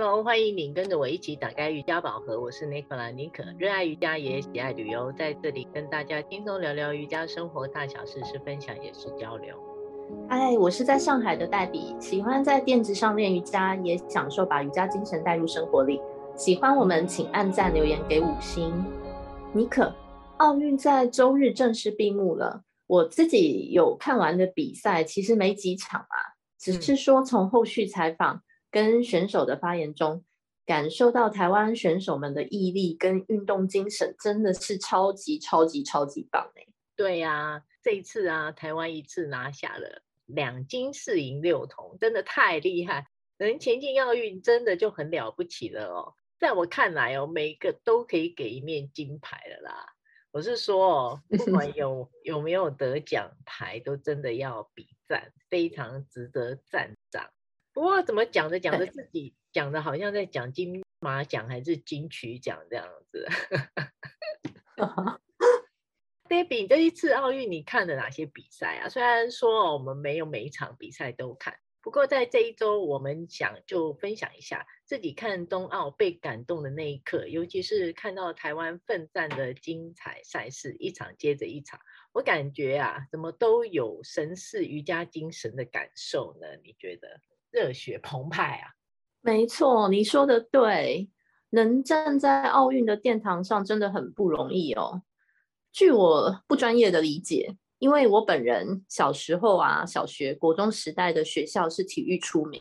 Hello，欢迎你跟着我一起打开瑜伽宝盒。我是 Nicola 妮可，热爱瑜伽也喜爱旅游，在这里跟大家轻松聊聊瑜伽生活大小事，是分享也是交流。嗨，我是在上海的黛比，喜欢在垫子上练瑜伽，也享受把瑜伽精神带入生活里。喜欢我们，请按赞留言给五星。妮可，奥运在周日正式闭幕了。我自己有看完的比赛，其实没几场啊，只是说从后续采访。跟选手的发言中，感受到台湾选手们的毅力跟运动精神，真的是超级超级超级棒哎！对呀、啊，这一次啊，台湾一次拿下了两金四银六铜，真的太厉害！能前进奥运，真的就很了不起了哦。在我看来哦，每一个都可以给一面金牌了啦。我是说哦，不管有 有没有得奖牌，都真的要比赞，非常值得赞赏。不过怎么讲着讲着自己讲的好像在讲金马奖还是金曲奖这样子。Debbie，这一次奥运你看了哪些比赛啊？虽然说我们没有每一场比赛都看，不过在这一周我们想就分享一下自己看冬奥被感动的那一刻，尤其是看到台湾奋战的精彩赛事一场接着一场，我感觉啊，怎么都有神似瑜伽精神的感受呢？你觉得？热血澎湃啊！没错，你说的对，能站在奥运的殿堂上真的很不容易哦。据我不专业的理解，因为我本人小时候啊，小学、国中时代的学校是体育出名，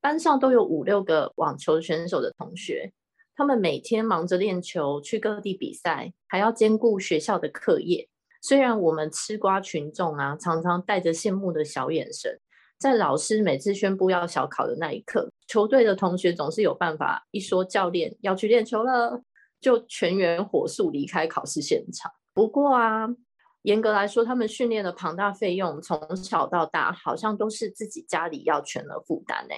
班上都有五六个网球选手的同学，他们每天忙着练球，去各地比赛，还要兼顾学校的课业。虽然我们吃瓜群众啊，常常带着羡慕的小眼神。在老师每次宣布要小考的那一刻，球队的同学总是有办法，一说教练要去练球了，就全员火速离开考试现场。不过啊，严格来说，他们训练的庞大费用，从小到大好像都是自己家里要全额负担呢，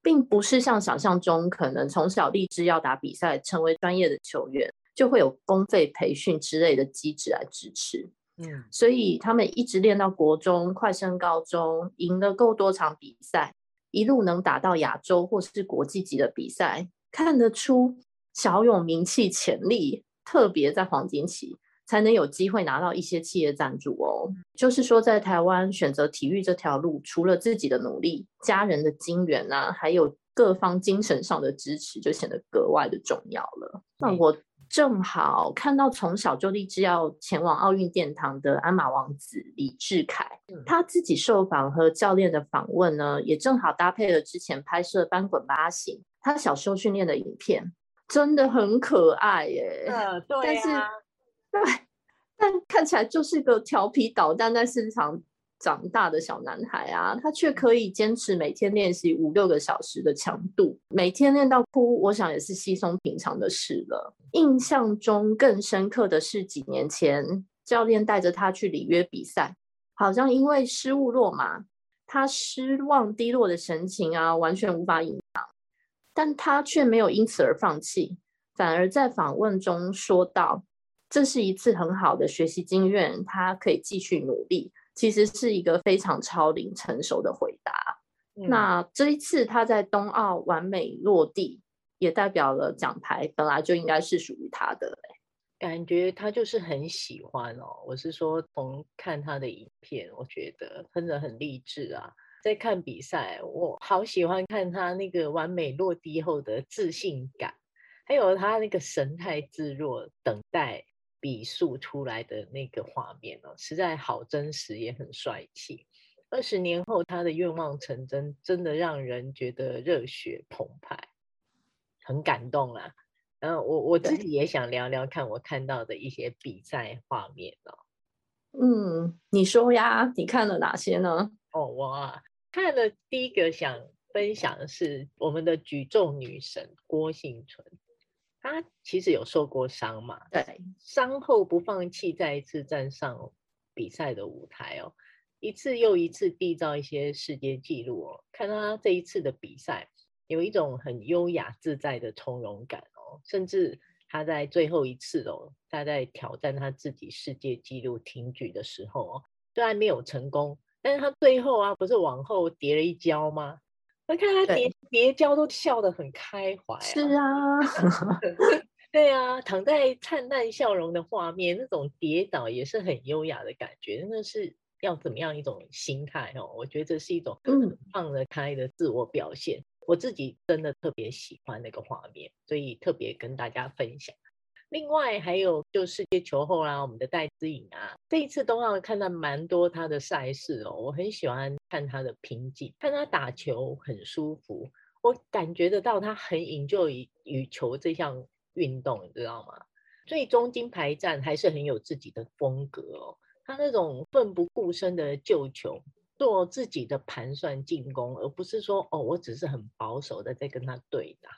并不是像想象中可能从小立志要打比赛，成为专业的球员，就会有公费培训之类的机制来支持。嗯，所以他们一直练到国中，快升高中，赢了够多场比赛，一路能打到亚洲或是国际级的比赛，看得出小有名气潜力。特别在黄金期，才能有机会拿到一些企业赞助哦。就是说，在台湾选择体育这条路，除了自己的努力、家人的金援啊，还有各方精神上的支持，就显得格外的重要了。那我。正好看到从小就立志要前往奥运殿堂的鞍马王子李智凯，他自己受访和教练的访问呢，也正好搭配了之前拍摄翻滚吧阿信他小时候训练的影片，真的很可爱耶。呃，对啊，但是对，但看起来就是个调皮捣蛋在市场长大的小男孩啊，他却可以坚持每天练习五六个小时的强度，每天练到哭，我想也是稀松平常的事了。印象中更深刻的是几年前，教练带着他去里约比赛，好像因为失误落马，他失望低落的神情啊，完全无法隐藏，但他却没有因此而放弃，反而在访问中说道：“这是一次很好的学习经验，他可以继续努力。”其实是一个非常超龄成熟的回答。嗯、那这一次他在冬奥完美落地，也代表了奖牌本来就应该是属于他的。感觉他就是很喜欢哦。我是说，从看他的影片，我觉得真的很励志啊。在看比赛，我好喜欢看他那个完美落地后的自信感，还有他那个神态自若，等待。比数出来的那个画面哦，实在好真实，也很帅气。二十年后，他的愿望成真，真的让人觉得热血澎湃，很感动啊。然后我我自己也想聊聊看我看到的一些比赛画面哦。嗯，你说呀，你看了哪些呢？哦，我啊，看了第一个想分享的是我们的举重女神郭婞淳。他其实有受过伤嘛？对，伤后不放弃，再一次站上比赛的舞台哦，一次又一次缔造一些世界纪录哦。看到他这一次的比赛，有一种很优雅自在的从容感哦，甚至他在最后一次哦，他在挑战他自己世界纪录挺举的时候哦，虽然没有成功，但是他最后啊，不是往后跌了一跤吗？我看他跌跌跤都笑得很开怀、啊。是啊 对啊，躺在灿烂笑容的画面，那种跌倒也是很优雅的感觉。那是要怎么样一种心态哦？我觉得这是一种嗯放得开的自我表现。嗯、我自己真的特别喜欢那个画面，所以特别跟大家分享。另外还有就世界球后啦，我们的戴资颖啊，这一次冬奥看到蛮多她的赛事哦，我很喜欢看她的瓶颈，看她打球很舒服，我感觉得到他很 enjoy 羽球这项运动，你知道吗？最终金牌战还是很有自己的风格哦，他那种奋不顾身的救球，做自己的盘算进攻，而不是说哦，我只是很保守的在跟他对打。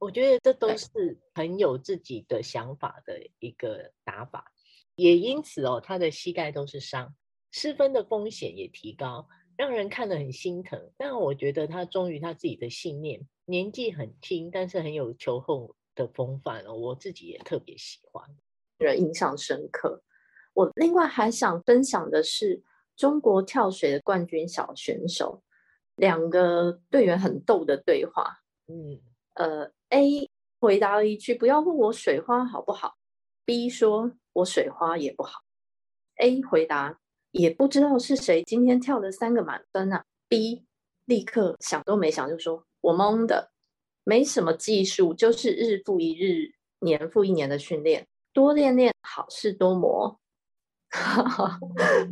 我觉得这都是很有自己的想法的一个打法，也因此哦，他的膝盖都是伤，失分的风险也提高，让人看得很心疼。但我觉得他忠于他自己的信念，年纪很轻，但是很有球后的风范哦，我自己也特别喜欢，人印象深刻。我另外还想分享的是中国跳水的冠军小选手，两个队员很逗的对话，嗯，呃。A 回答了一句：“不要问我水花好不好。”B 说：“我水花也不好。”A 回答：“也不知道是谁今天跳了三个满分啊。”B 立刻想都没想就说：“我懵的，没什么技术，就是日复一日、年复一年的训练，多练练，好事多磨。”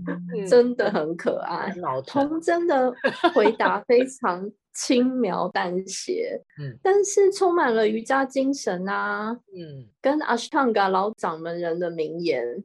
真的很可爱，老童真的回答非常。轻描淡写，嗯，但是充满了瑜伽精神啊，嗯，跟 Ashtanga 老掌门人的名言，嗯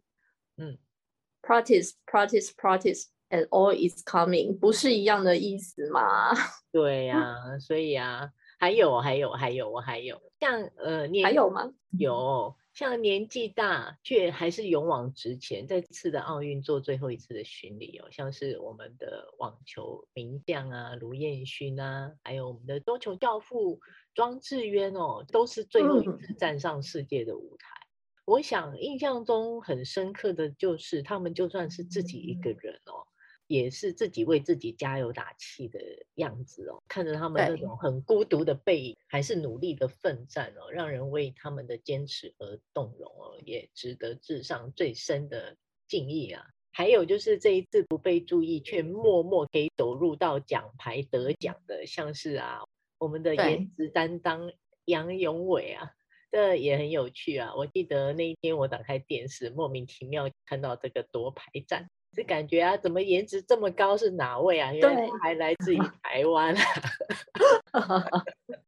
，practice practice practice and all is coming，不是一样的意思吗？对呀、啊，所以啊，还有还有还有我还有像呃，你还有吗？有。像年纪大却还是勇往直前，这次的奥运做最后一次的巡礼哦，像是我们的网球名将啊，卢彦勋啊，还有我们的桌球教父庄智渊哦，都是最后一次站上世界的舞台。嗯、我想印象中很深刻的就是，他们就算是自己一个人哦。也是自己为自己加油打气的样子哦，看着他们那种很孤独的背影，还是努力的奋战哦，让人为他们的坚持而动容哦，也值得致上最深的敬意啊。还有就是这一次不被注意却默默可以走入到奖牌得奖的，像是啊我们的颜值担当杨永伟啊，这也很有趣啊。我记得那一天我打开电视，莫名其妙看到这个夺牌战。这感觉啊，怎么颜值这么高？是哪位啊？原来他还来自于 台湾啊。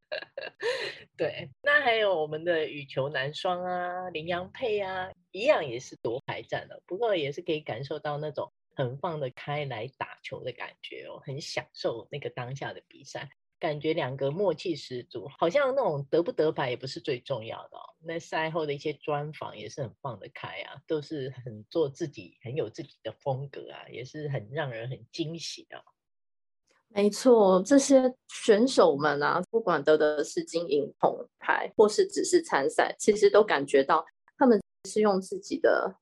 对，那还有我们的羽球男双啊，林洋配啊，一样也是夺牌战的。不过也是可以感受到那种很放得开来打球的感觉哦，很享受那个当下的比赛。感觉两个默契十足，好像那种得不得牌也不是最重要的。那赛后的一些专访也是很放得开啊，都是很做自己，很有自己的风格啊，也是很让人很惊喜的哦。没错，这些选手们啊，不管得的是金银铜牌，或是只是参赛，其实都感觉到他们是用自己的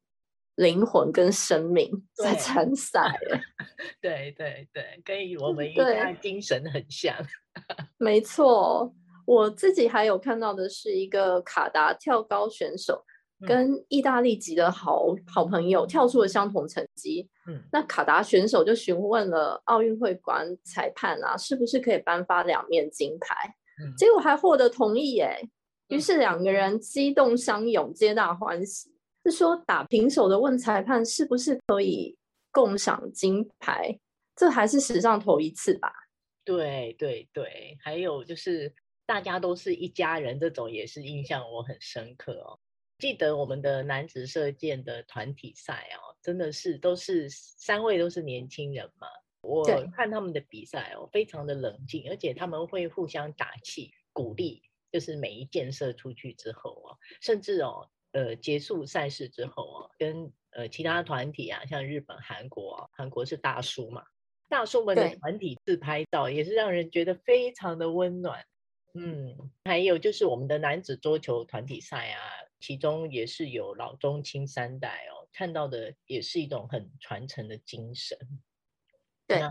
灵魂跟生命在参赛。对对对，跟我们一样精神很像。没错，我自己还有看到的是一个卡达跳高选手跟意大利籍的好好朋友跳出了相同成绩。嗯，那卡达选手就询问了奥运会馆裁判啊，是不是可以颁发两面金牌？嗯，结果还获得同意耶。于是两个人激动相拥，皆大欢喜。是说打平手的问裁判是不是可以共享金牌？这还是史上头一次吧。对对对，还有就是大家都是一家人，这种也是印象我很深刻哦。记得我们的男子射箭的团体赛哦，真的是都是三位都是年轻人嘛。我看他们的比赛哦，非常的冷静，而且他们会互相打气鼓励，就是每一箭射出去之后哦，甚至哦，呃，结束赛事之后哦，跟呃其他团体啊，像日本、韩国，韩国是大叔嘛。大叔们的团体自拍照也是让人觉得非常的温暖，嗯，还有就是我们的男子桌球团体赛啊，其中也是有老中青三代哦，看到的也是一种很传承的精神。对，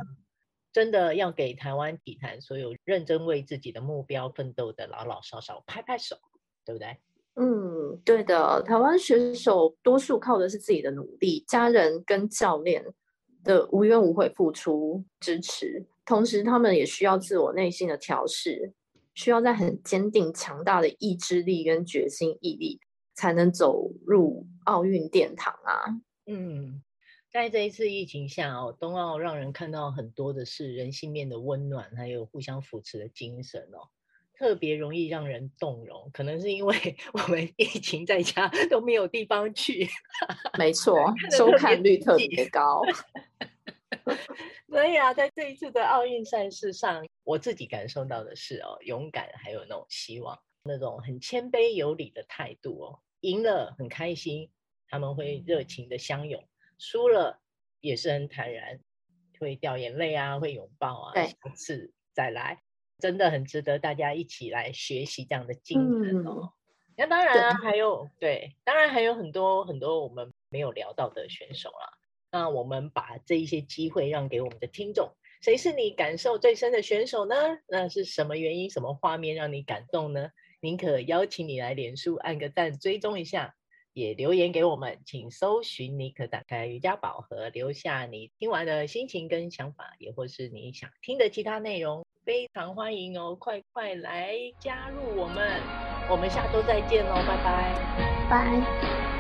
真的要给台湾体坛所有认真为自己的目标奋斗的老老少少拍拍手，对不对？嗯，对的。台湾选手多数靠的是自己的努力，家人跟教练的无怨无悔付出支持，同时他们也需要自我内心的调试，需要在很坚定强大的意志力跟决心毅力，才能走入奥运殿堂啊。嗯。在这一次疫情下哦，冬奥让人看到很多的是人性面的温暖，还有互相扶持的精神哦，特别容易让人动容。可能是因为 我们疫情在家都没有地方去，没错，收看率特别高。所以啊，在这一次的奥运赛事上，我自己感受到的是哦，勇敢还有那种希望，那种很谦卑有礼的态度哦。赢了很开心，他们会热情的相拥。输了也是很坦然，会掉眼泪啊，会拥抱啊，下次再来，真的很值得大家一起来学习这样的精神哦。那、嗯、当然还有对，当然还有很多很多我们没有聊到的选手啦。那我们把这一些机会让给我们的听众，谁是你感受最深的选手呢？那是什么原因、什么画面让你感动呢？宁可邀请你来脸书按个赞，追踪一下。也留言给我们，请搜寻尼可打开瑜伽宝盒，留下你听完的心情跟想法，也或是你想听的其他内容，非常欢迎哦！快快来加入我们，我们下周再见喽，拜拜，拜。